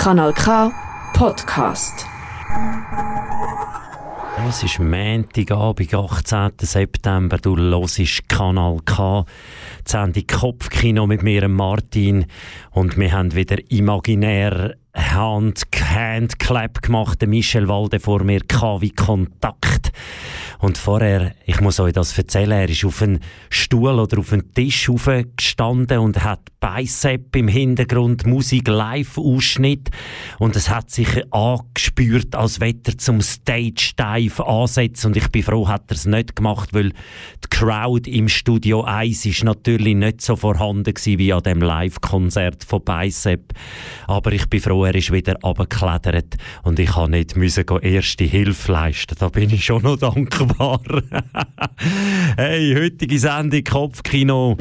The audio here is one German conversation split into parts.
Kanal K Podcast. Es ist Montagabend, 18. September. Du hörst Kanal K. Die Sendung Kopfkino mit mir, Martin. Und wir haben wieder imaginär Hand, Handclap gemacht. Michel Walde vor mir, K wie Kontakt. Und vorher, ich muss euch das erzählen, er ist auf einen Stuhl oder auf einen Tisch gestanden und hat Bicep im Hintergrund, Musik, Live-Ausschnitt. Und es hat sich angespürt, als wenn er zum Stage-Dive ansetzt. Und ich bin froh, hat er es nicht gemacht, weil die Crowd im Studio 1 ist natürlich nicht so vorhanden gewesen wie an dem Live-Konzert von Bicep. Aber ich bin froh, er ist wieder abgeklettert und ich habe nicht müssen erste Hilfe leisten. Da bin ich schon noch dankbar wunderbar. hey, heutige Sendung Kopfkino.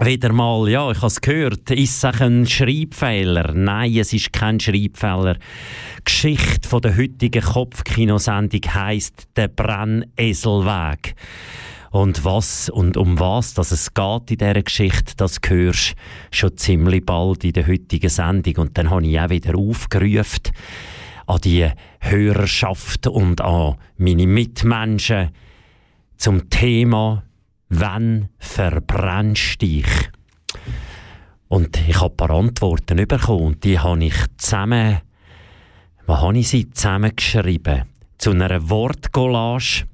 Wieder mal, ja, ich habe es gehört, ist es ein Schreibfehler? Nein, es ist kein Schreibfehler. Die Geschichte der heutigen Kopfkinosendung heisst «Der Brenneselweg». Und was und um was dass es geht in dieser Geschichte, das hörst schon ziemlich bald in der heutigen Sendung. Und dann habe ich auch wieder aufgerufen, an die Hörerschaft und an meine Mitmenschen zum Thema «Wann verbrennst dich?» Und ich habe ein paar Antworten bekommen und die habe ich zusammen, was habe ich sie zusammengeschrieben? Zu einer Wortcollage.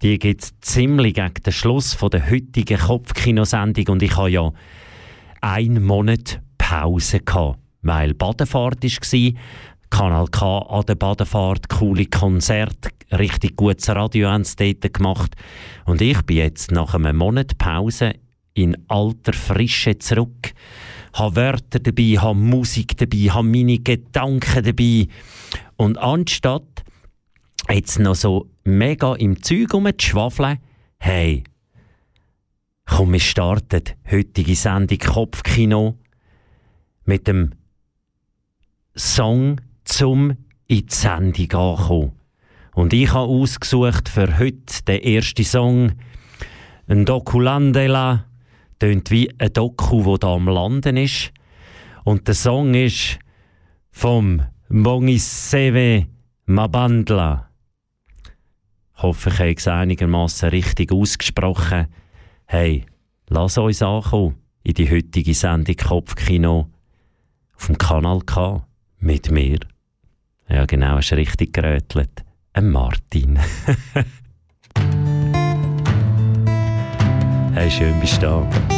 Die gibt es ziemlich gegen den Schluss von der heutigen Kopfkinosendung und ich habe ja einen Monat Pause gehabt, weil Badefahrt war Kanal K an der Badefahrt, coole Konzerte, richtig gutes Radio haben gemacht. Und ich bin jetzt nach einem Monat Pause in alter Frische zurück. Habe Wörter dabei, habe Musik dabei, habe meine Gedanken dabei. Und anstatt jetzt noch so mega im Zeug rumzuschwafeln, hey, komm, wir starten heutige Sendung Kopfkino mit dem Song zum in die Sendung ankommen. Und ich habe ausgesucht für heute den ersten Song ein Dokulandela, tönt wie ein Doku, wo da am Landen ist. Und der Song ist vom Mongiseve Mabandla. Ich hoffe, ich habe es einigermaßen richtig ausgesprochen. Hey, lass uns ankommen in die heutige Sendung Kopfkino auf dem Kanal K mit mir. Ja, genau, hast richtig gerötelt. Ein Martin. hey, schön bist du da.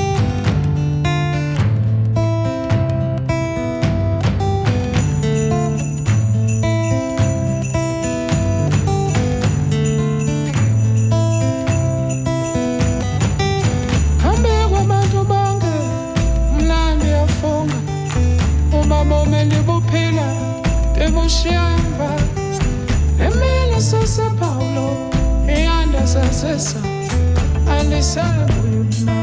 coração a lição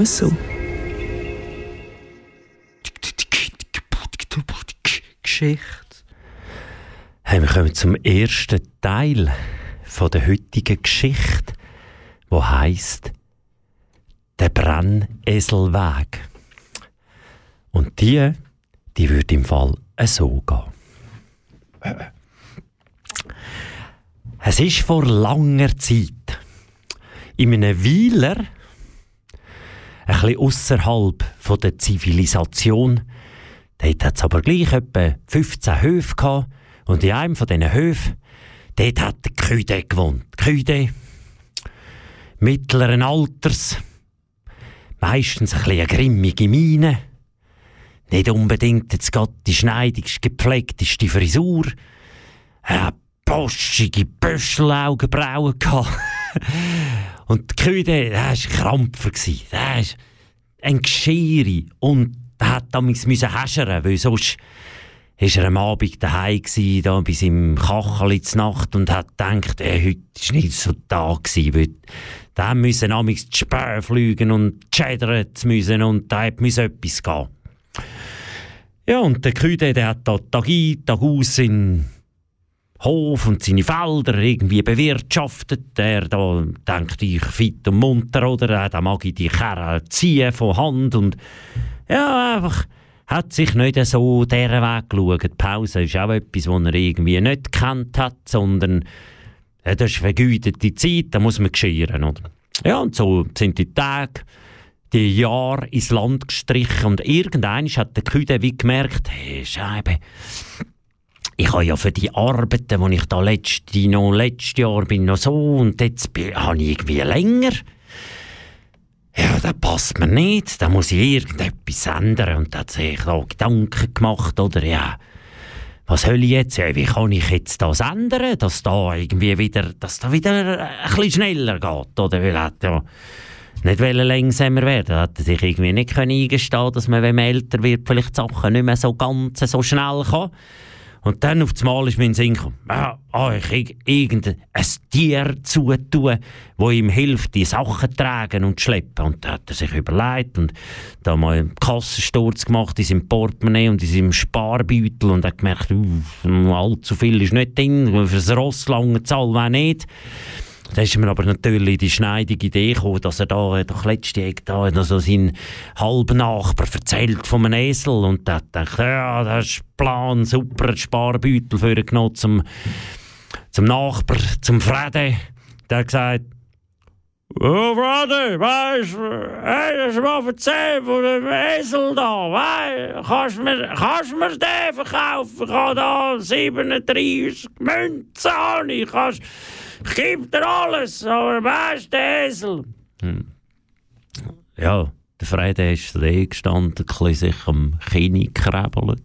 muss so. Geschichte. Hey, wir kommen zum ersten Teil von der heutigen Geschichte, wo heißt der Brenneselweg. Und die, die würde im Fall so gehen. Es ist vor langer Zeit in einem Weiler, bisschen ausserhalb der Zivilisation, dort hat es aber gleich etwa 15 Höfe gehabt, und in einem von diesen Höfen, dort hat der Küde gewohnt. Küde, mittleren Alters, meistens ein bisschen eine grimmige Miene, nicht unbedingt jetzt gerade die schneidigst gepflegteste Frisur, eine boschige Büschelaugenbrauen gehabt. und die Küde, der war ein Krampfer. Der war ein Geschirr und der hat damals häschern weil sonst war er am Abend daheim gsi, da bei seinem Kachel zur Nacht und hat gedacht, äh, heute war nicht so da gewesen, weil da müssen amigs die Spähe fliegen und schädern müssen und da musste etwas gehen. Ja, und der Küde, der hat da Tag ein, Tag aus in Hof und seine Felder irgendwie bewirtschaftet. Der da denkt ich fit und munter, oder? Da mag ich die Kerre ziehen von Hand und ja, einfach hat sich nicht so dieser Weg geschaut. Die Pause ist auch etwas, was er irgendwie nicht gekannt hat, sondern ja, das ist vergütete Zeit, da muss man geschirren, oder? Ja, und so sind die Tage, die Jahre ins Land gestrichen und irgendwann hat der Küde wie gemerkt, hey, Scheibe, ich habe ja für die Arbeiten, die ich da letzte, noch letztes Jahr bin, noch so und jetzt habe ich irgendwie länger ja, das passt mir nicht, da muss ich irgendetwas ändern. Und da hat sich da Gedanken gemacht, oder ja, was soll ich jetzt, ja, wie kann ich jetzt das ändern, dass da irgendwie wieder, dass da wieder ein bisschen schneller geht, oder? Weil er ja nicht langsamer werden Er hat sich irgendwie nicht eingestehen dass man, wenn man älter wird, vielleicht Sachen nicht mehr so ganz so schnell kann. Und dann auf einmal ist mir in den Sinn gekommen, ah, ah, ich irgendein Tier zutun, das ihm hilft, die Sachen tragen und schleppen. Und da hat er sich überlegt und da mal einen Kassensturz gemacht in seinem Portemonnaie und in seinem Sparbeutel und hat gemerkt, allzu viel ist nicht drin, für das Ross lange Zahl wäre nicht. Da ist mir aber natürlich die schneidige Idee gekommen, dass er da doch letzte da also seinen halben Nachbar erzählt von einem Esel und da dachte ja, das ist Plan, super, Sparbeutel für ihn genommen zum, zum Nachbar, zum Frede. Der hat gesagt, Oh, Frede, weißt du, hast du mal erzählt von dem Esel da, weißt kannst du mir, kannst mir den verkaufen? Ich habe da 37 Münzen, ich kannst ich gebe dir alles, aber weißt der Esel. Hm. Ja, der Frede ist da gestanden, ein sich am Kinn gekrebelt.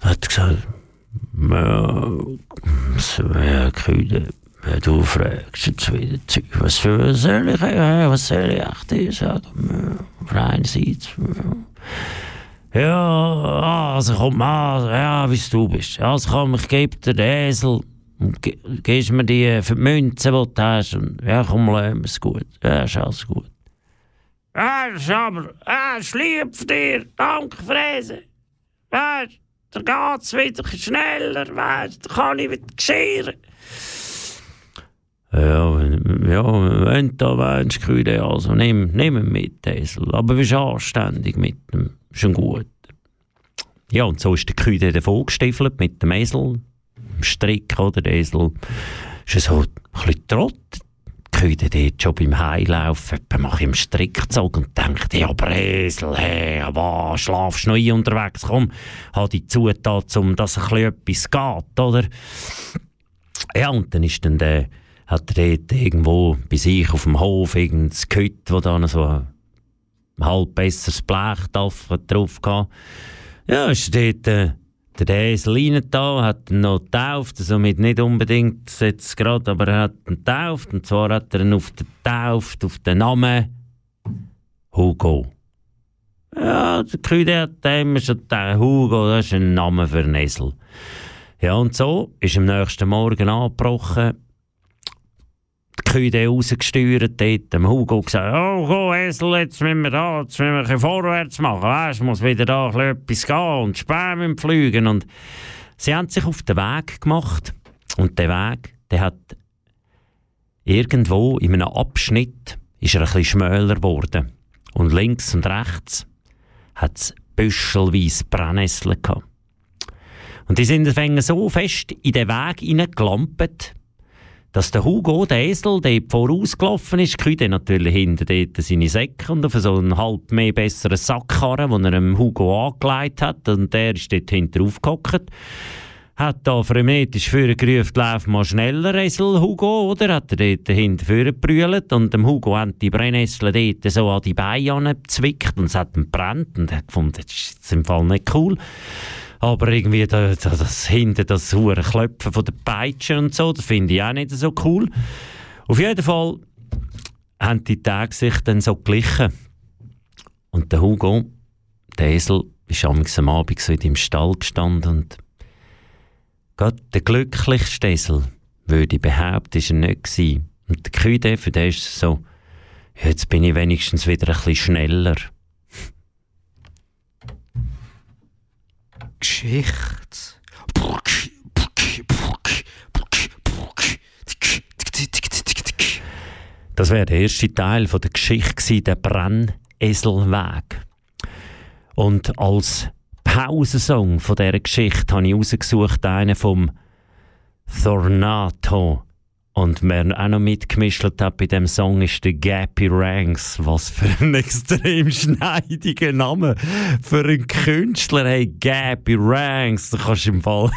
Hat gesagt, ja, so, ja, Kühle, wenn du fragst jetzt wieder Zeug, was, soll ich, was soll ich echt dir sagen? Auf einerseits, ja, also kommt mal, ja, wie du bist. Also komm, ich gebe dir den Esel, und ge gibst mir die für die Münzen, die du hast. Und ja, komm, lass es gut. Ja, ist alles gut. Ja, ist aber, ja, ist lieb für dir. Danke, Fräse. Weißt du, dann geht es wieder schneller, weißt dann kann ich wieder geschirren. Ja, ja, wenn du da meinst, Küde, also nimm, nimm ihn mit, Esel. Aber bist anständig mit dem, ist ein guter. Ja, und so ist der Küde davon gestiefelt mit dem Esel Strick oder der Esel, ist so ein bisschen trott. Küde dort schon beim Heilaufen, mache ich im Strickzug und denkt, ja, aber Esel, hey, was, schlafst noch ein unterwegs? Komm, habe die Zutat, um dass ein etwas geht, oder? Ja, und dann ist dann der, hat er dort irgendwo bei sich auf dem Hof irgendein Gehüt, wo dann so ein halb besseres Blech drauf hatte. Ja, ist dort, äh, der Esel da hat ihn noch getauft, somit nicht unbedingt jetzt gerade, aber er hat ihn getauft. Und zwar hat er ihn auf den Tauft, auf den Namen Hugo. Ja, der Küde hat immer schon gedacht, Hugo, das ist ein Name für einen Esel. Ja, und so ist am nächsten Morgen angebrochen. Kühe rausgesteuert dort, dem Hugo gesagt, oh, go, Esel, jetzt müssen wir da, jetzt müssen wir vorwärts machen, weißt, muss wieder da etwas gehen und Späne fliegen und sie haben sich auf den Weg gemacht. Und der Weg, der hat irgendwo in einem Abschnitt ist er ein bisschen schmäler geworden. Und links und rechts hat es büschelweise Brennnesseln gehabt. Und die sind so fest in den Weg hineingelampt, dass der Hugo, der Esel, der vorausgelaufen ist, kriegt natürlich hinter dort seine Säcke und auf so einen halb mehr besseren Sackkarren, den er dem Hugo angelegt hat. Und der ist dort hinter aufgehockt. Hat da frenetisch vorgerufen, lauf mal schneller, Esel, Hugo, oder? Hat er dort hinten vorgebrüllt und dem Hugo haben die Brennnesseln dort so an die Beine gezwickt und es hat ihn brennt und er hat gefunden, das ist im Fall nicht cool. Aber irgendwie das, das hinter das hohe Klöpfen von der Peitsche und so, das finde ich auch nicht so cool. Auf jeden Fall haben die Tage sich dann so glichen. Und der Hugo, der Esel, ist am Abend so in dem Stall gestanden und Gott, der glücklichste Esel, würde ich behaupten, ist er nicht gewesen. Und der Küde, für den ist es so, jetzt bin ich wenigstens wieder ein bisschen schneller. Geschichte. Das wäre der erste Teil von der Geschichte, der Brenneselweg. Und als Pausensong von dieser Geschichte habe ich einen vom Thornato. Und wer auch noch mitgemischt hat bei dem Song ist der Gappy Ranks. Was für ein extrem schneidiger Name für einen Künstler. Hey, Gappy Ranks, da kannst du im Fall.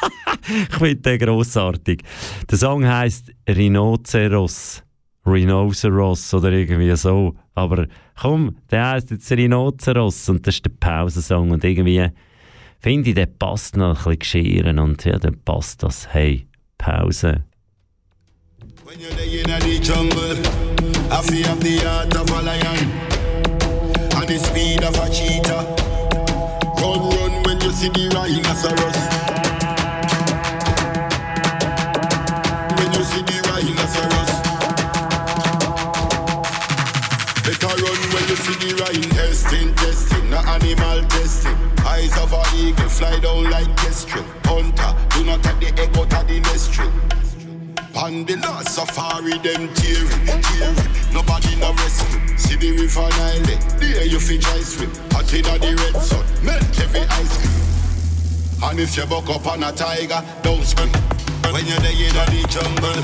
ich finde den grossartig. Der Song heisst Rhinoceros. Rhinoceros oder irgendwie so. Aber komm, der heisst jetzt Rhinoceros und das ist der Pausensong. Und irgendwie finde ich, der passt noch ein bisschen geschehen und ja, dann passt das. Hey, Pause. When you're in the jungle, I feel have the heart of a lion and the speed of a cheetah. Run, run when you see the rhinoceros. See the rhinoceros. Better run when you see the rhino. Testing, testing, not animal testing. Eyes of a eagle fly down like kestrel. Hunter, do not take the egg out of the nest On the last safari, them tearing, tearing. Nobody no rescue. See the river Nile, there you fi dry swim. Hot inna the red sun, melt every ice cream. And if you buck up on a tiger, don't scream. When you're there in the jungle,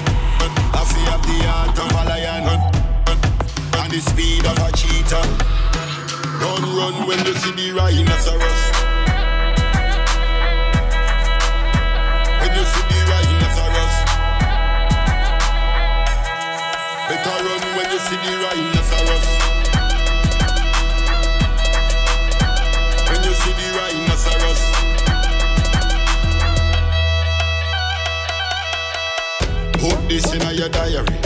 I feel have the heart of a lion and the speed of a cheetah. Run, run when you see the rhinoceros. When you see the rhinoceros. Put this in your diary.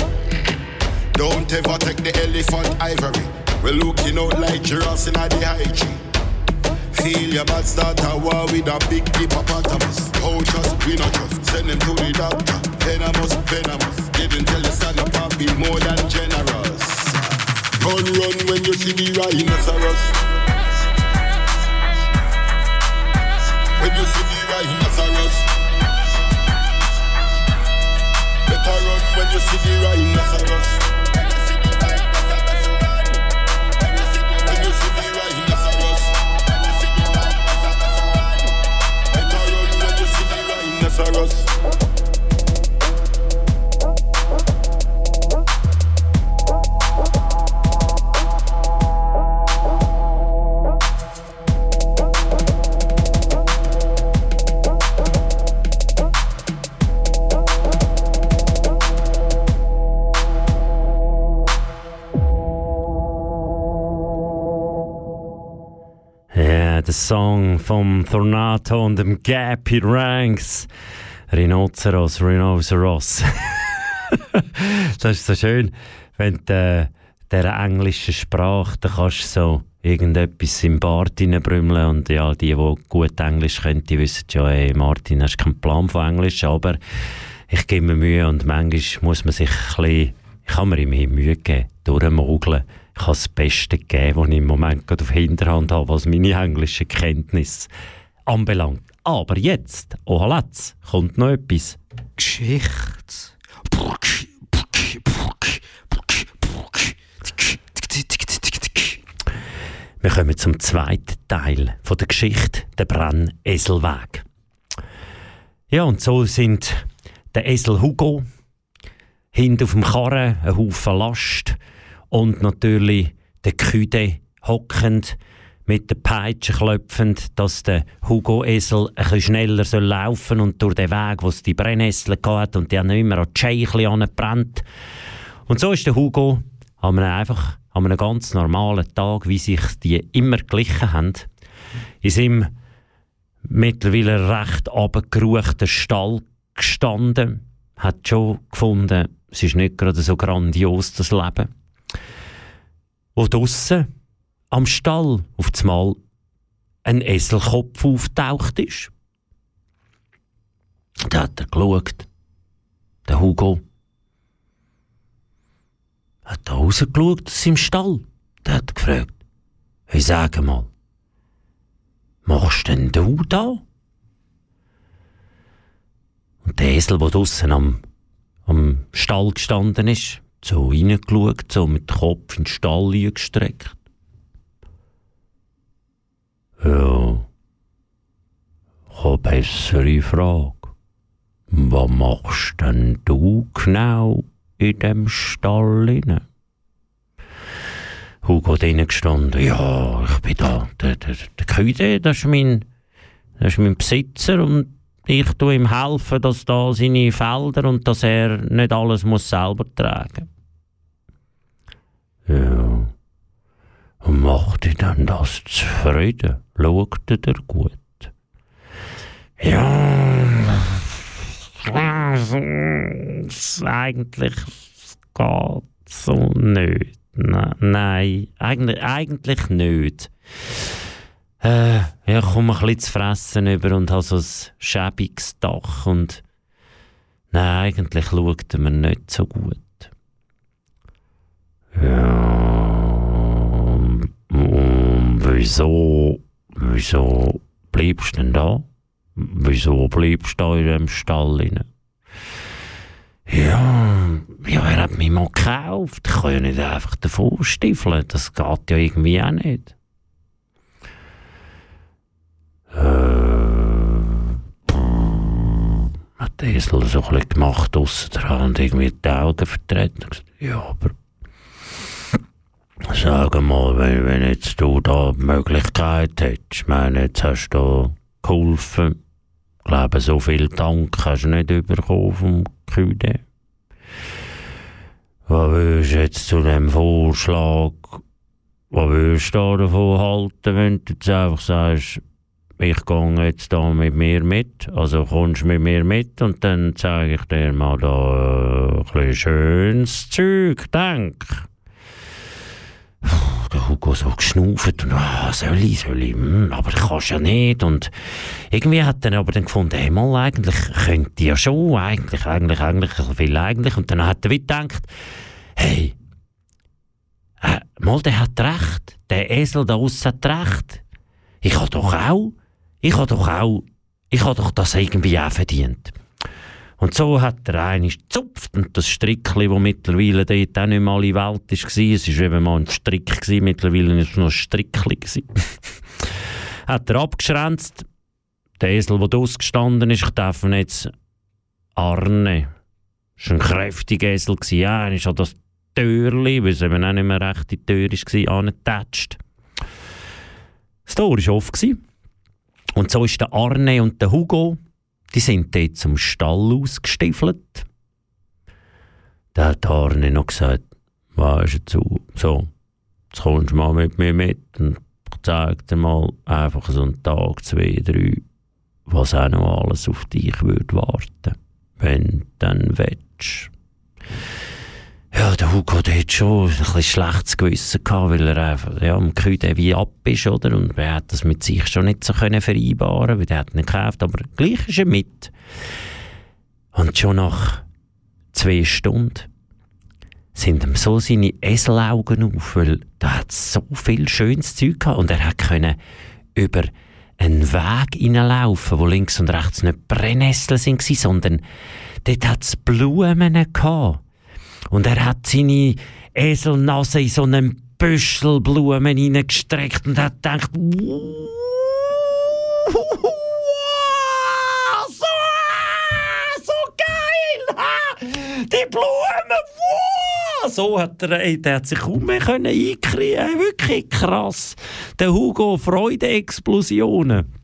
Don't ever take the elephant ivory. We're looking out like giraffes in the high tree. Feel your bad start a war with a big hippopotamus. Coaches, we not trust. Send them to the doctor. Venomous, venomous. Didn't tell you stand up and be more than generous. Run, run when you see the rhinoceros. When you see the rhinoceros. Better run when you see the rhinoceros. der Song vom Tornado und dem Gappy Ranks. Rhinoceros, Rhinoceros. das ist so schön, wenn du äh, dieser englischen Sprache, da kannst du so irgendetwas im Bart reinbrümmeln und ja, die, die gut Englisch können, die wissen ja, hey, Martin, hast keinen Plan von Englisch, aber ich gebe mir Mühe und manchmal muss man sich ein bisschen ich habe mir immer Mühe gegeben, durchmogeln. Ich habe das Beste gegeben, was ich im Moment gerade auf Hinterhand habe, was meine englische Kenntnis anbelangt. Aber jetzt, oh let's, kommt noch etwas. Geschichte. Wir kommen zum zweiten Teil von der Geschichte, der Brenneselweg. Ja, und so sind der Esel Hugo, hinten auf dem Karren ein Haufen Last und natürlich der Küde hockend mit der Peitsche klopfend, dass der Hugo-Esel ein bisschen schneller soll laufen und durch den Weg, wo es die Brennnessel hat und die haben immer an die Scheichli angebrannt. Und so ist der Hugo an einem, einfach, an einem ganz normalen Tag, wie sich die immer glichen haben, in seinem mittlerweile recht abgeruchten Stall gestanden, hat schon gefunden, es ist nicht gerade so grandios, das Leben. Wo draussen am Stall auf einmal ein Eselkopf auftaucht ist. Da hat er geschaut. Der Hugo hat da rausgeschaut aus seinem Stall. Der hat gefragt, hey, sag mal, machst denn du da? Und der Esel, der draussen am, am Stall gestanden ist, so reingeschaut, so mit dem Kopf in den Stall gestreckt. Ja, ich habe bessere Frage. Was machst denn du genau in dem Stall inne? Hugo hat gestanden. Ja, ich bin da. Der, der, der Küde, das ist mein, das ist mein Besitzer und ich tue ihm helfen, dass da seine Felder und dass er nicht alles muss selber tragen. Ja. Und macht dir dann das zufrieden? Schaut er gut? Ja, eigentlich geht so nicht. Nein, eigentlich, eigentlich nicht. Äh, ja, ich komme ein bisschen zu fressen über und habe so ein schäbiges Dach und nein, eigentlich schaut er mir nicht so gut. Ja, wieso, wieso bleibst du denn da? Wieso bleibst du da in dem Stall rein? Ja, ja, er hat mich mal gekauft. Ich kann ja nicht einfach davon stiefeln. Das geht ja irgendwie auch nicht. Äh, hat der Esel so ein bisschen gemacht, ausser dran und irgendwie die Augen vertreten. Ja, aber Sag mal, wenn, wenn jetzt du da die Möglichkeit hättest, ich meine, jetzt hast du geholfen, ich glaube, so viel Dank hast du nicht bekommen vom Küde. Was würdest du jetzt zu dem Vorschlag, was würdest du davon halten, wenn du jetzt einfach sagst, ich gehe jetzt da mit mir mit, also kommst mit mir mit und dann zeige ich dir mal da ein bisschen schönes Zeug, denk der Hugo so geschnauft und ah, soll ich, soll ich, hm, aber ich kannst ja nicht. Und irgendwie hat er aber dann gefunden, hey, mal, eigentlich könnte ja schon, eigentlich, eigentlich, eigentlich, ich will eigentlich. Und dann hat er wieder gedacht, hey, äh, mal, der hat recht, der Esel da aussen hat recht, ich habe doch auch, ich habe doch auch, ich habe doch das irgendwie auch verdient. Und so hat er eines gezupft und das Strickli, das mittlerweile dort auch nicht mehr alle Welt war, es war eben mal ein Strick, gewesen, mittlerweile war es noch ein Strickli. hat er abgeschränzt. Der Esel, der ausgestanden ist, ich darf ihn jetzt Arne, das war ein kräftiger Esel, ja, er ist an das Türli, weil es eben auch nicht mehr recht die Tür war, angetatscht. Das Tor war offen. Und so ist der Arne und der Hugo die sind dort zum Stall ausgestiefelt. Da hat Arne noch gesagt, weisst du, so, jetzt kommst du mal mit mir mit und zeig dir mal einfach so einen Tag, zwei, drei, was auch noch alles auf dich würde warten, wenn du dann willst. Ja, der Hugo hat schon ein bisschen schlechtes Gewissen gehabt, weil er einfach, ja, am Küde wie ab ist, oder? Und er hat das mit sich schon nicht so können vereinbaren, weil er hat nicht gekauft, aber gleich ist er mit. Und schon nach zwei Stunden sind ihm so seine Eselaugen auf, weil da hat so viel schönes Zeug gehabt und er hat können über einen Weg hineinlaufen, wo links und rechts nicht Brennnesseln sind, sondern dort hat es Blumen gehabt. Und er hat seine Eselnase in so einen Büschel Blumen hineingestreckt und hat gedacht, die Blumen, wow. So hat er, ey, der hat sich kaum mehr einkriegen, wirklich krass. Der Hugo Freude-Explosionen.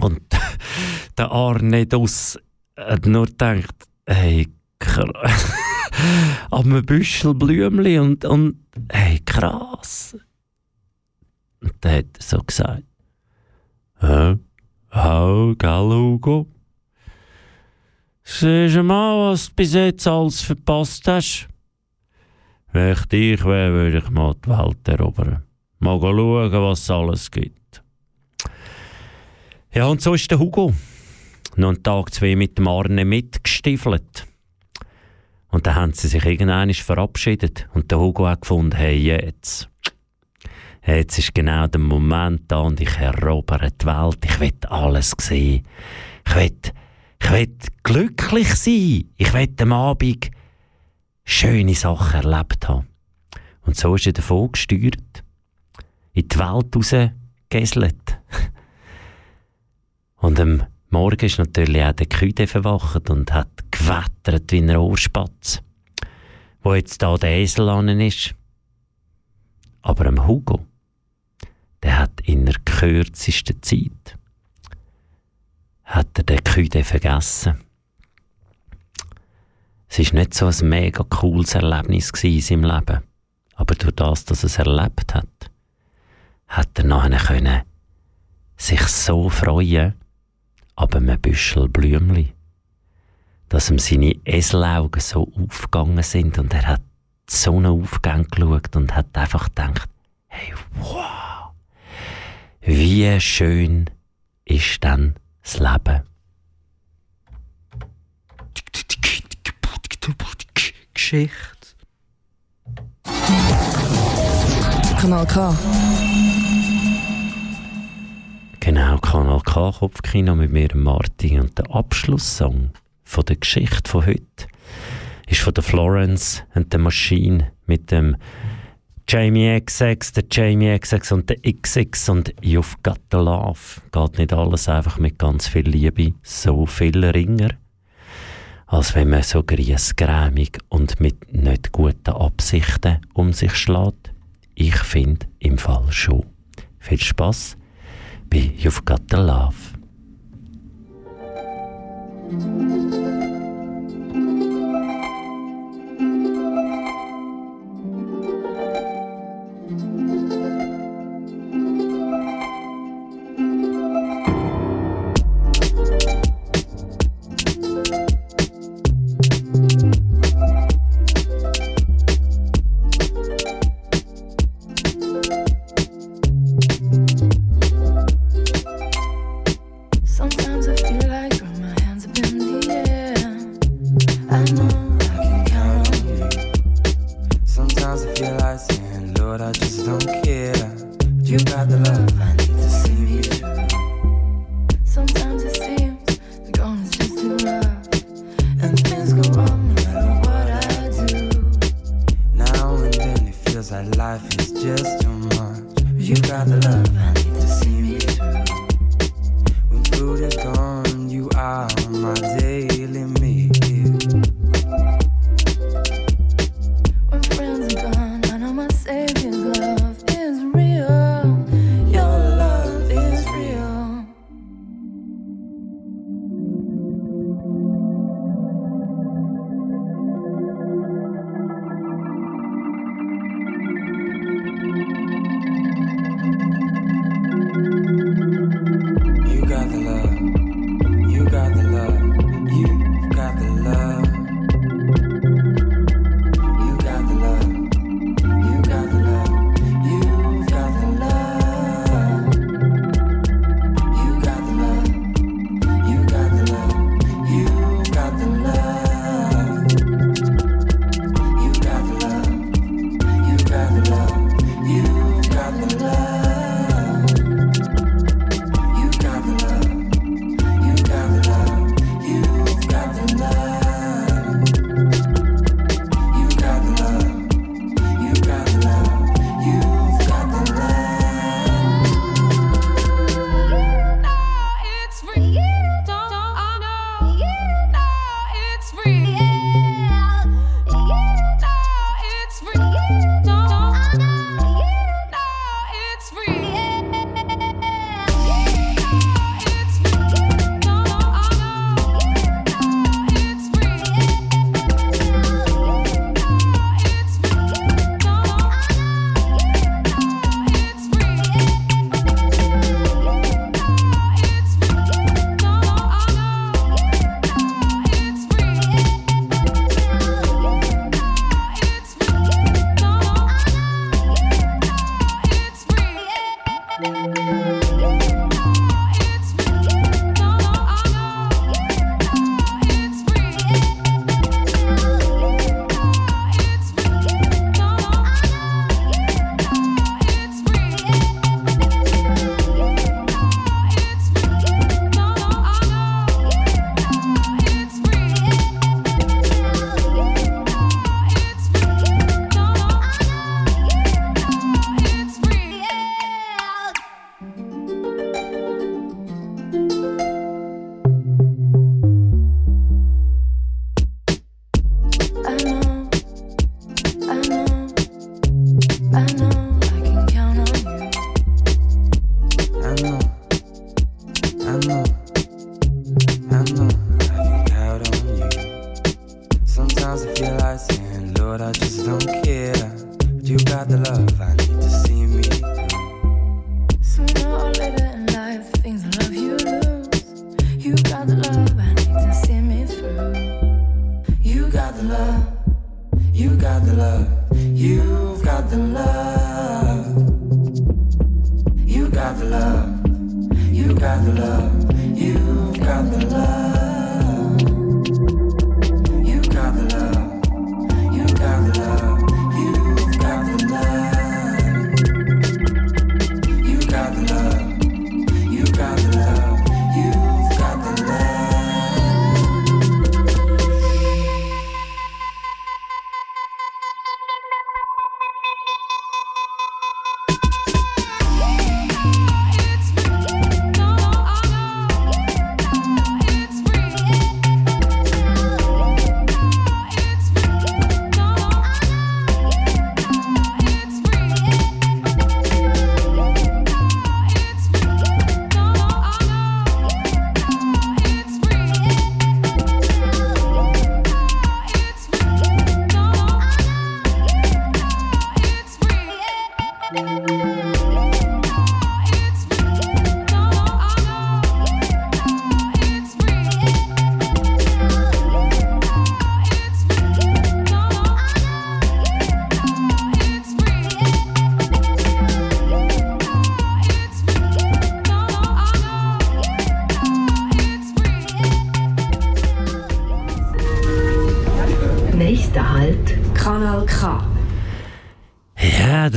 Und der Arne Dus hat nur gedacht, hey, krass. Ab einem Büschel Blümchen und, und hey, krass. Und dann hat er so gesagt, hä? Hau, gell, Hugo? Siehst du mal, was du bis jetzt alles verpasst hast? Wenn ich dich wäre, würde ich mal die Welt erobern. Mal schauen, was es alles gibt. Ja, und so ist der Hugo. Noch einen Tag, zwei mit dem Arne mitgestiefelt. Und dann haben sie sich irgendwann verabschiedet. Und der Hugo hat gefunden, hey, jetzt. Jetzt ist genau der Moment da und ich erobere die Welt. Ich will alles sehen. Ich will, ich will glücklich sein. Ich will am Abend schöne Sachen erlebt haben. Und so ist er davon gesteuert. In die Welt rausgegeselt. Und am Morgen ist natürlich auch der Küde verwacht und hat gewettert wie ein Ohrspatz, wo jetzt da der Esel an ist. Aber am Hugo, der hat in der kürzesten Zeit hat er den Küde vergessen. Es war nicht so ein mega cooles Erlebnis in seinem Leben. Aber durch das, dass er es erlebt hat, hat er nachher sich so freuen ab einem Büschel Blümli, dass ihm seine Eselaugen so aufgegangen sind und er hat die Sonne aufgegangen geschaut und hat einfach gedacht, hey, wow, wie schön ist dann das Leben. Geschichte. Kanal K. Genau, Kanal K Kopfkino mit mir, Martin. Und der Abschlusssong von der Geschichte von heute ist von der Florence and the Machine mit dem Jamie XX, der Jamie XX und der XX und You've Got the Love. Geht nicht alles einfach mit ganz viel Liebe, so viel Ringer, als wenn man so griesgrämig und mit nicht guten Absichten um sich schlägt. Ich finde im Fall schon. Viel Spaß bei You've Got the Love.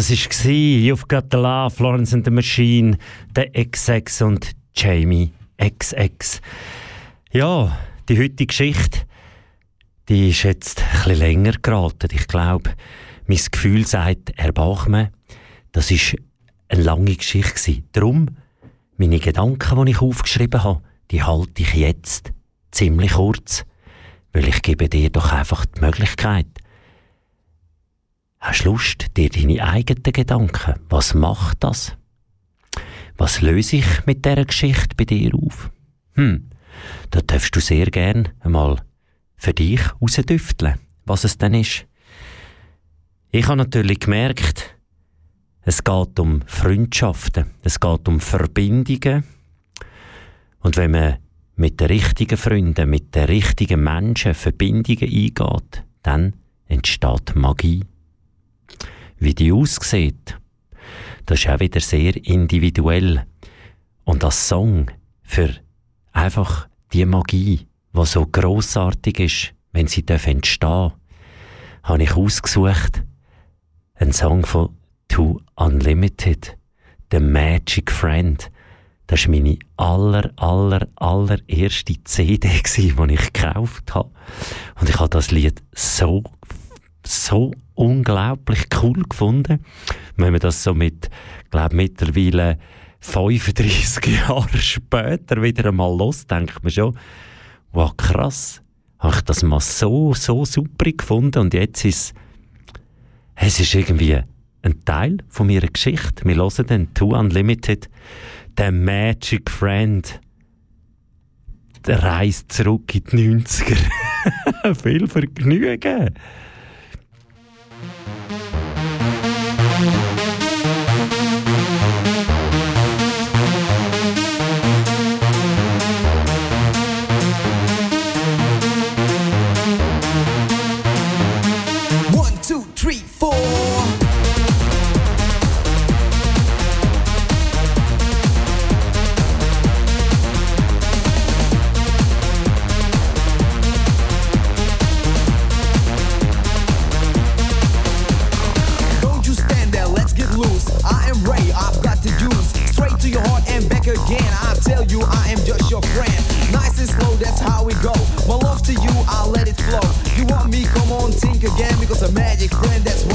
Das war You've Got the Love, Florence and the Machine, der XX und Jamie XX. Ja, die heutige Geschichte, die ist jetzt bisschen länger geraten. Ich glaube, mein Gefühl sagt, Herr das ist eine lange Geschichte. Darum, meine Gedanken, die ich aufgeschrieben habe, die halte ich jetzt ziemlich kurz, weil ich gebe dir doch einfach die Möglichkeit, Hast du Lust, dir deine eigenen Gedanken? Was macht das? Was löse ich mit dieser Geschichte bei dir auf? Hm, da darfst du sehr gern einmal für dich rausdüfteln, was es denn ist. Ich habe natürlich gemerkt, es geht um Freundschaften, es geht um Verbindungen. Und wenn man mit den richtigen Freunden, mit den richtigen Menschen Verbindungen eingeht, dann entsteht Magie. Wie die aussieht, das ist auch wieder sehr individuell. Und als Song für einfach die Magie, die so grossartig ist, wenn sie entstehen darf, habe ich ausgesucht einen Song von Too Unlimited, The Magic Friend. Das war meine aller, aller, allererste CD, die ich gekauft habe. Und ich habe das Lied so, so unglaublich cool gefunden. Wenn man das so mit, glaube mittlerweile 35 Jahre später wieder einmal los, denkt man schon, wow, krass, habe ich das mal so, so super gefunden und jetzt ist es ist irgendwie ein Teil von meiner Geschichte. Wir hören dann Too Unlimited, der Magic Friend, der reist zurück in die 90er. Viel Vergnügen! I'll let it flow. You want me, come on, think again. Because a magic friend, that's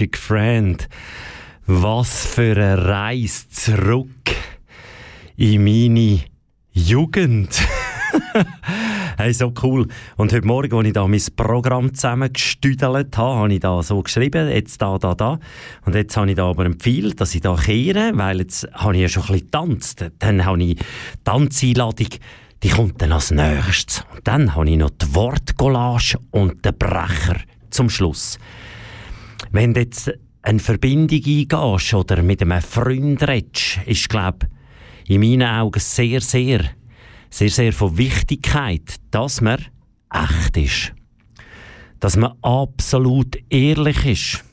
Magic Friend. Was für eine Reise zurück in meine Jugend. hey, so cool. Und heute Morgen, als ich da mein Programm zusammengestüdelt habe, habe ich da so geschrieben, jetzt da, da, da. Und jetzt habe ich da aber empfiehlt, dass ich da kehre, weil jetzt habe ich ja schon ein bisschen getanzt. Dann habe ich Tanzeinladung, die kommt dann als nächstes. Und dann habe ich noch die Wortcollage und den Brecher zum Schluss. Wenn du jetzt eine Verbindung eingehst oder mit einem Freund redest, ist, glaube in meinen Augen sehr, sehr, sehr, sehr von Wichtigkeit, dass man echt ist. Dass man absolut ehrlich ist.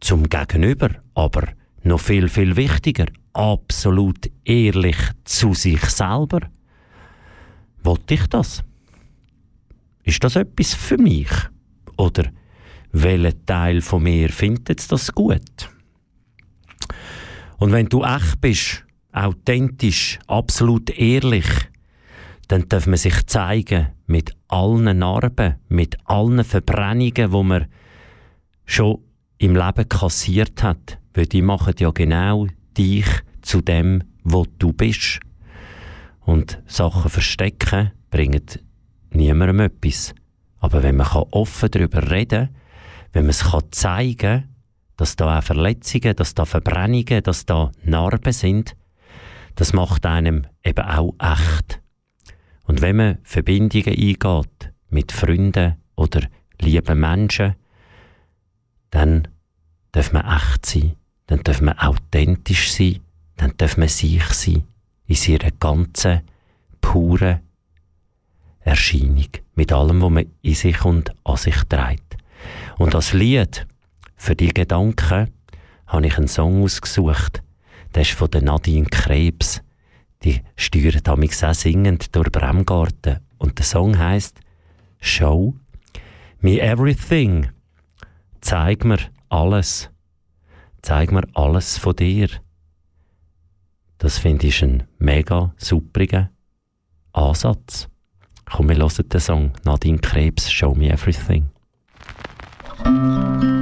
Zum Gegenüber, aber noch viel, viel wichtiger, absolut ehrlich zu sich selber. Wollte ich das? Ist das etwas für mich? Oder welcher Teil von mir findet das gut? Und wenn du echt bist, authentisch, absolut ehrlich, dann darf man sich zeigen mit allen Narben, mit allen Verbrennungen, wo man schon im Leben kassiert hat. Weil die machen ja genau dich zu dem, wo du bist. Und Sachen verstecken bringen niemandem etwas. Aber wenn man offen darüber reden kann, wenn man es zeigen kann, dass da auch Verletzungen, dass da Verbrennungen, dass da Narben sind, das macht einem eben auch echt. Und wenn man Verbindungen eingeht mit Freunden oder lieben Menschen, dann darf man echt sein, dann darf man authentisch sein, dann darf man sich sein, in seiner ganzen, puren Erscheinung, mit allem, was man in sich und an sich trägt. Und als Lied für die Gedanken habe ich einen Song ausgesucht. Der ist von der Nadine Krebs. Die steuert damals auch singend durch Bremgarten. Und der Song heißt Show. Me Everything. Zeig mir alles. Zeig mir alles von dir. Das finde ich ein mega superiger Ansatz. Komm, wir hören den Song Nadine Krebs, Show Me Everything. Thank you.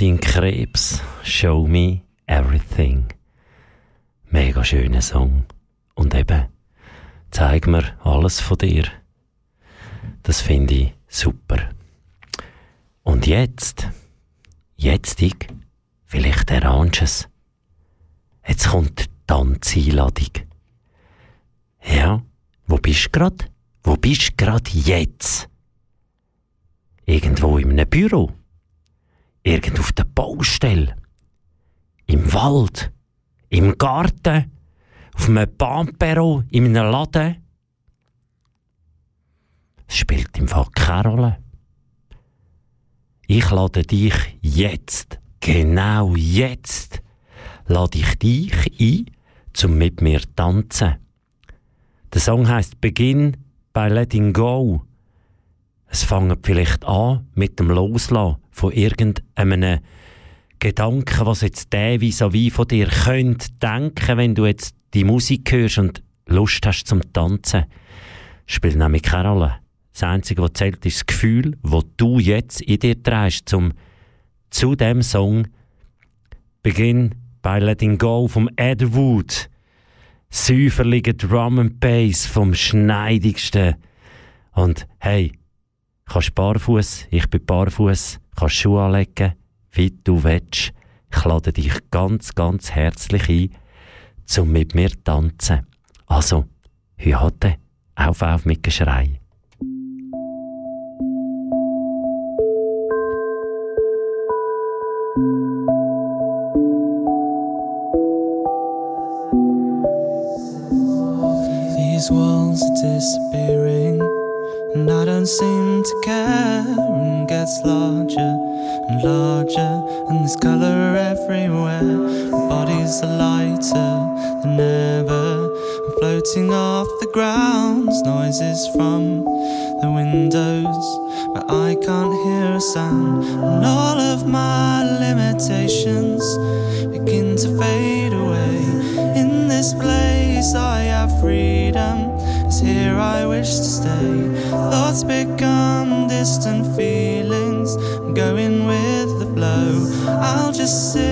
Nadine Krebs, Show Me Everything. Mega schöner Song. Und eben, zeig mir alles von dir. Das finde ich super. Und jetzt, jetzt ich, vielleicht es. Jetzt kommt die Tanzeinladung. Ja, wo bist du grad? Wo bist du grad jetzt? Irgendwo in einem Büro? Irgend auf der Baustelle? Im Wald? Im Garten? Auf einem Bahnperro? In einem Laden? Es spielt im Fall keine Rolle. Ich lade dich jetzt, genau jetzt, lade ich dich ein, zum mit mir tanzen. Der Song heißt Begin by Letting Go. Es fängt vielleicht an mit dem Loslassen von irgendeinem Gedanken, was jetzt der so wie von dir könnte denken, wenn du jetzt die Musik hörst und Lust hast zum Tanzen, spielt nämlich keine Rolle. Das Einzige, was zählt, ist das Gefühl, das du jetzt in dir trägst, zum zu dem Song Begin by Letting Go vom Ed Wood. Säuferlige Drum and Bass vom Schneidigsten. Und hey, kannst barfuß, ich bin barfuß, kannst Schuhe anlegen, wie du willst. Ich lade dich ganz, ganz herzlich ein, zum mit mir tanzen. Also, heute auf, auf mit Geschrei. These walls are disappearing, and I don't seem to care. And gets larger and larger, and there's color everywhere. My bodies are lighter than ever. I'm floating off the ground, noises from the windows, but I can't hear a sound. And all of my limitations begin to fade away. In this place, I have freedom. Here I wish to stay. Thoughts become distant feelings. I'm going with the flow. I'll just sit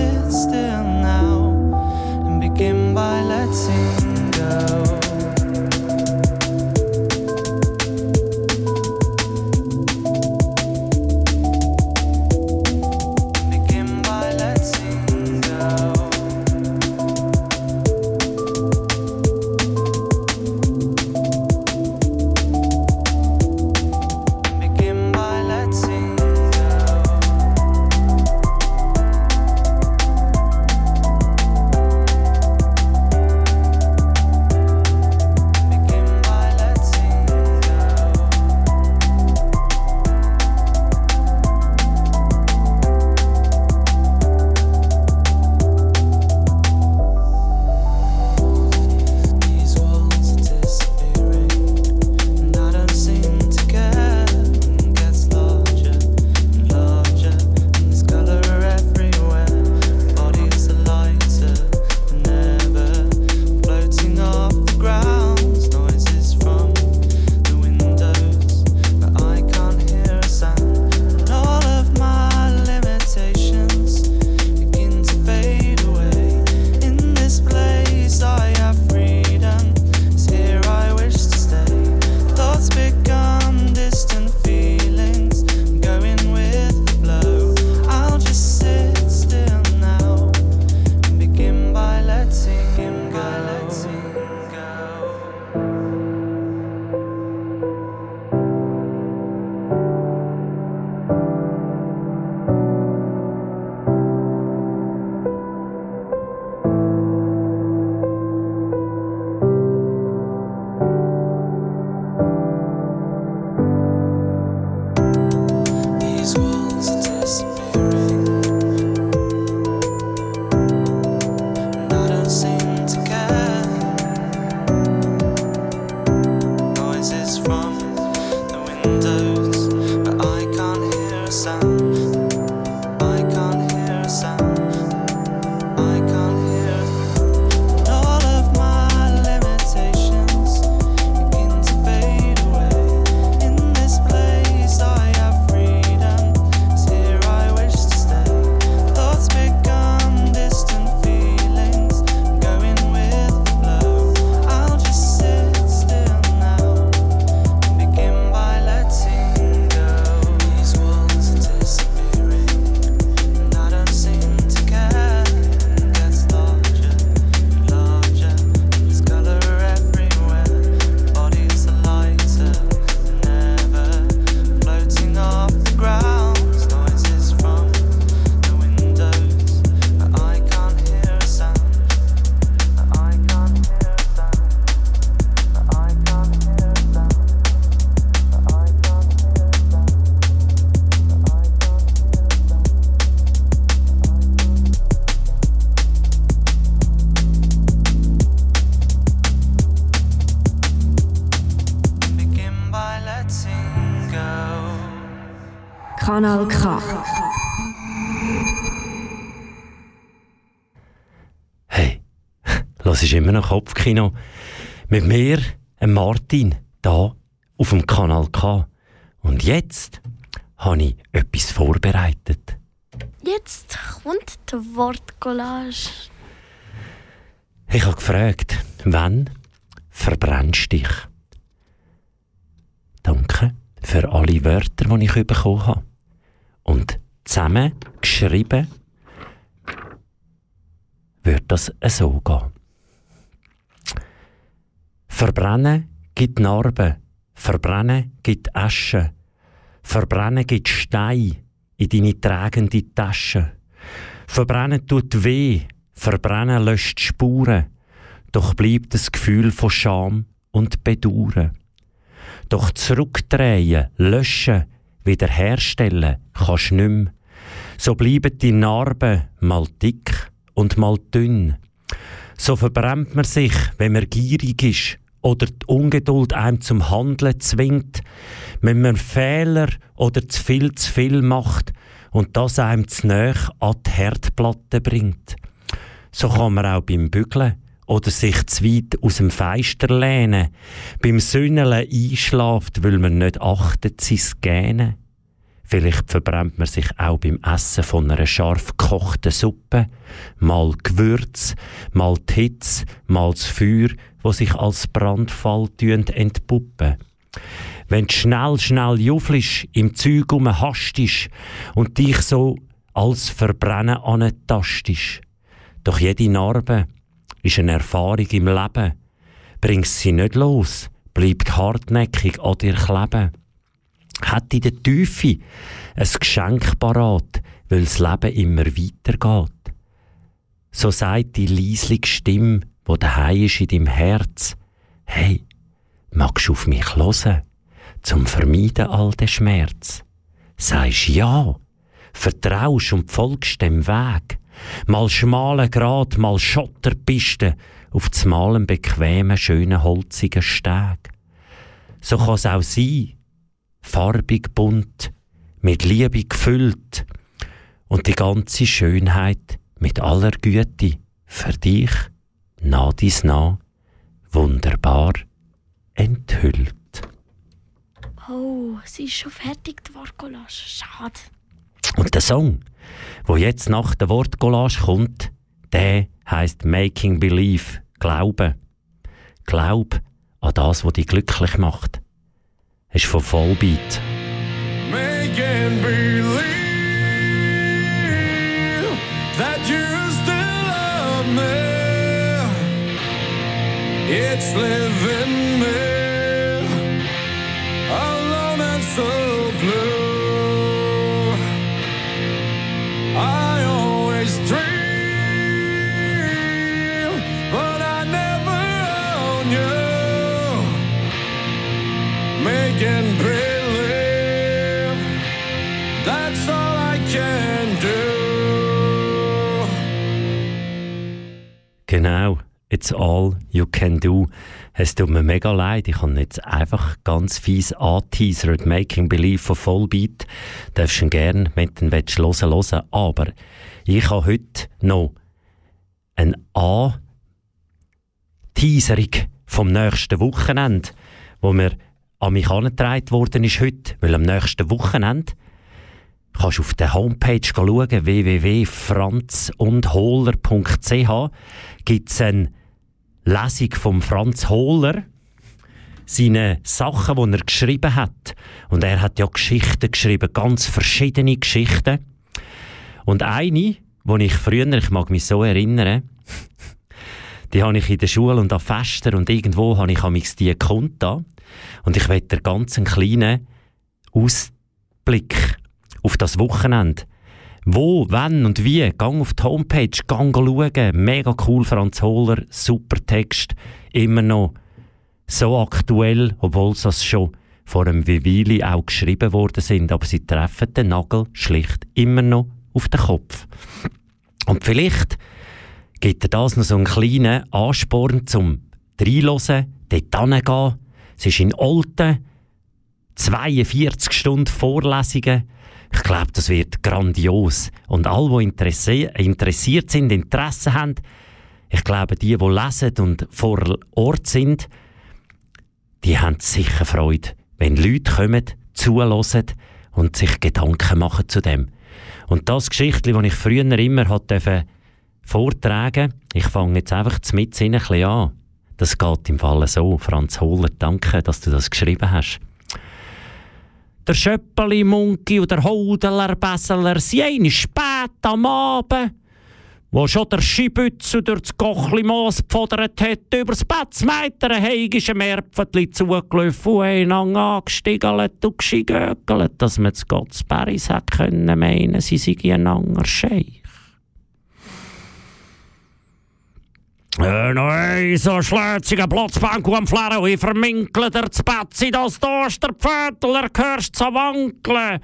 Kanal K. Hey, das ist immer noch Kopfkino. Mit mir, äh, Martin, da auf dem Kanal K. Und jetzt habe ich etwas vorbereitet. Jetzt kommt die Wortcollage. Ich habe gefragt, wann verbrennst dich? Danke für alle Wörter, die ich bekommen habe. Und zusammen geschrieben wird das so gehen. Verbrennen gibt Narben, verbrennen gibt Asche, verbrennen gibt Stein in deine tragende Tasche. Verbrennen tut weh, verbrennen löscht Spuren, doch bleibt das Gefühl von Scham und Bedauern. Doch zurückdrehen, löschen, wiederherstellen kannst du nicht mehr. So bleiben die Narben mal dick und mal dünn. So verbrennt man sich, wenn man gierig ist oder die Ungeduld einem zum Handeln zwingt, wenn man Fehler oder zu viel zu viel macht und das einem zu nahe an die Herdplatte bringt. So kann man auch beim Bügeln oder sich zu weit aus dem Feister lehnen, beim Sünneln einschlaft, weil man nicht achtet sein Gähnen. Vielleicht verbrennt man sich auch beim Essen von einer scharf gekochten Suppe, mal Gewürz, mal die Hitze, mal das Feuer, wo sich als Brandfall entpuppen. Wenn du schnell, schnell juflisch im Zeug hastest und dich so als Verbrennen antastisch. Doch jede Narbe ist eine Erfahrung im Leben. Bringst sie nicht los, bleibt hartnäckig an dir kleben. Hat in der Tiefe ein Geschenk parat, weil das Leben immer weitergeht. So sagt die leislige Stimme, wo daheim ist in deinem Herz, hey, magst du auf mich hören, zum Vermeiden all den Schmerz? Sagst ja, vertraust und folgst dem Weg, mal schmalen Grat, mal Schotterpiste, auf zum Malen bequemen, schönen, holzigen Steg. So kann es auch sein, farbig bunt, mit Liebe gefüllt und die ganze Schönheit mit aller Güte für dich, nah dies nah, wunderbar enthüllt. Oh, sie ist schon fertig, die Wortcollage. Schade. Und der Song, wo jetzt nach der Wortcollage kommt, der heißt Making Believe, Glauben. Glaub an das, was dich glücklich macht. ist von Vollbeat. Making believe that you still love me. It's living me Genau, it's all you can do. Es tut mir mega leid, ich habe jetzt einfach ganz fies angeteasert. Making Believe von Vollbeat. Darfst du gerne, wenn du ihn willst, hören, hören. Aber ich habe heute noch eine A-Teaserung vom nächsten Wochenende, wo mir an mich herangetragen worden ist heute. Weil am nächsten Wochenende kannst auf der Homepage schauen, www.franzundhohler.ch gibt es eine Lesung von Franz Hohler, seine Sachen, die er geschrieben hat. Und er hat ja Geschichten geschrieben, ganz verschiedene Geschichten. Und eine, die ich früher, ich mag mich so erinnern, die habe ich in der Schule und an Festen und irgendwo habe ich amigs die gekonnt. Und ich werde einen ganz kleinen Ausblick auf das Wochenende. Wo, wann und wie, gang auf die Homepage, gang schauen. Mega cool, Franz Hohler, super Text, immer noch so aktuell, obwohl das schon vor einem Vivili auch geschrieben worden sind, aber sie treffen den Nagel schlicht immer noch auf den Kopf. Und vielleicht gibt dir das noch so einen kleinen Ansporn zum Reinhören, dort hingehen. Es ist in Olten, 42 Stunden Vorlesungen. Ich glaube, das wird grandios. Und alle, die interessi interessiert sind, Interesse haben, ich glaube, die, die lesen und vor Ort sind, die haben sicher Freude, wenn Leute kommen, zuhören und sich Gedanken machen zu dem. Und das Geschichtli, das ich früher immer hatte vortragen, ich fange jetzt einfach mit ein bisschen an. Das geht im Falle so. Franz Hohler, danke, dass du das geschrieben hast. Der Schöppeli, Munki und der Hodeler, Besseler sind spät am Abend wo schon der Skibützel durch das Kochli-Moos gefodert hat, über das Betzmeiter ein heigische Märpfetli zugelaufen und einander angestiegelt und geschigögelt, dass man zu Gottsberris hätte können meinen, sie sei ein anderer Äh, nein, so schlötziger Platzbank am Flären, ich verminkle der zu Betzi, das Toasterpfötel, er hörst zu wankeln.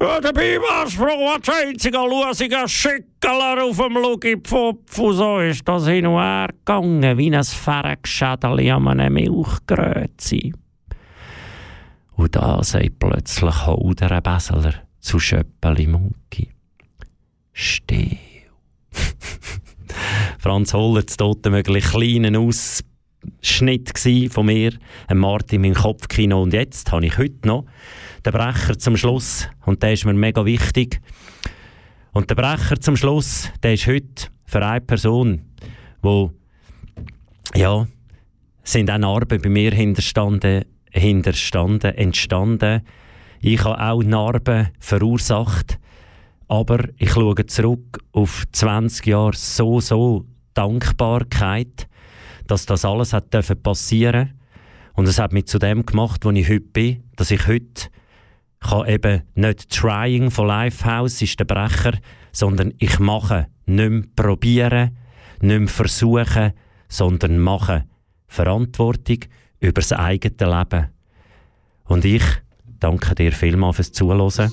Ja, war's froh, als einziger lusiger Schickeler auf dem Lugipfupf. Und so ist das hin und her gegangen, wie ein Ferrengeschädeli an einem Milchgrötzi. Und da sagt plötzlich Holder Besseler zu Schöppeli Munki. Still. Franz Holler, das totenmöglich kleinen Ausschnitt von mir, Martin im Kopfkino. Und jetzt habe ich heute noch der Brecher zum Schluss. Und der ist mir mega wichtig. Und der Brecher zum Schluss, der ist heute für eine Person, wo ja, sind auch Narben bei mir hinterstanden, hinterstanden, entstanden. Ich habe auch Narben verursacht. Aber ich schaue zurück auf 20 Jahre so, so Dankbarkeit, dass das alles hat passieren Und es hat mich zu dem gemacht, wo ich heute bin, dass ich heute kann eben nicht Trying von Lifehouse ist der Brecher, sondern ich mache, nicht mehr probieren, nicht mehr versuchen, sondern machen. Verantwortung über das eigene Leben. Und ich danke dir vielmals fürs Zuhören.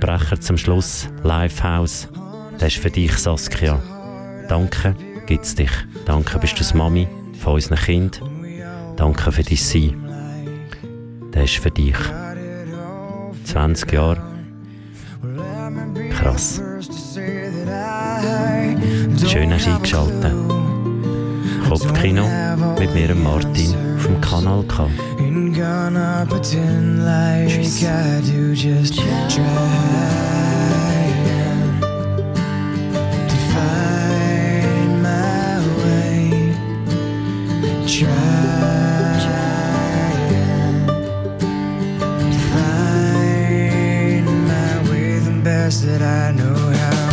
Brecher zum Schluss, Lifehouse. Das ist für dich, Saskia. Danke, gibt's dich. Danke, bist du Mami von unseren Kind. Danke für dein Sein. Das ist für dich. 20 Jahre. Krass. Schön hast du eingeschaltet. Kopfkino mit mir, Martin, vom Kanal K. gonna pretend like I do just try to find my way. Trying to find my way the best that I know how.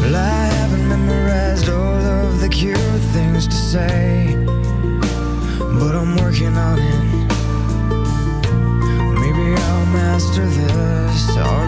Well, I haven't memorized all of the cute things to say, but I'm working on it. Maybe I'll master this art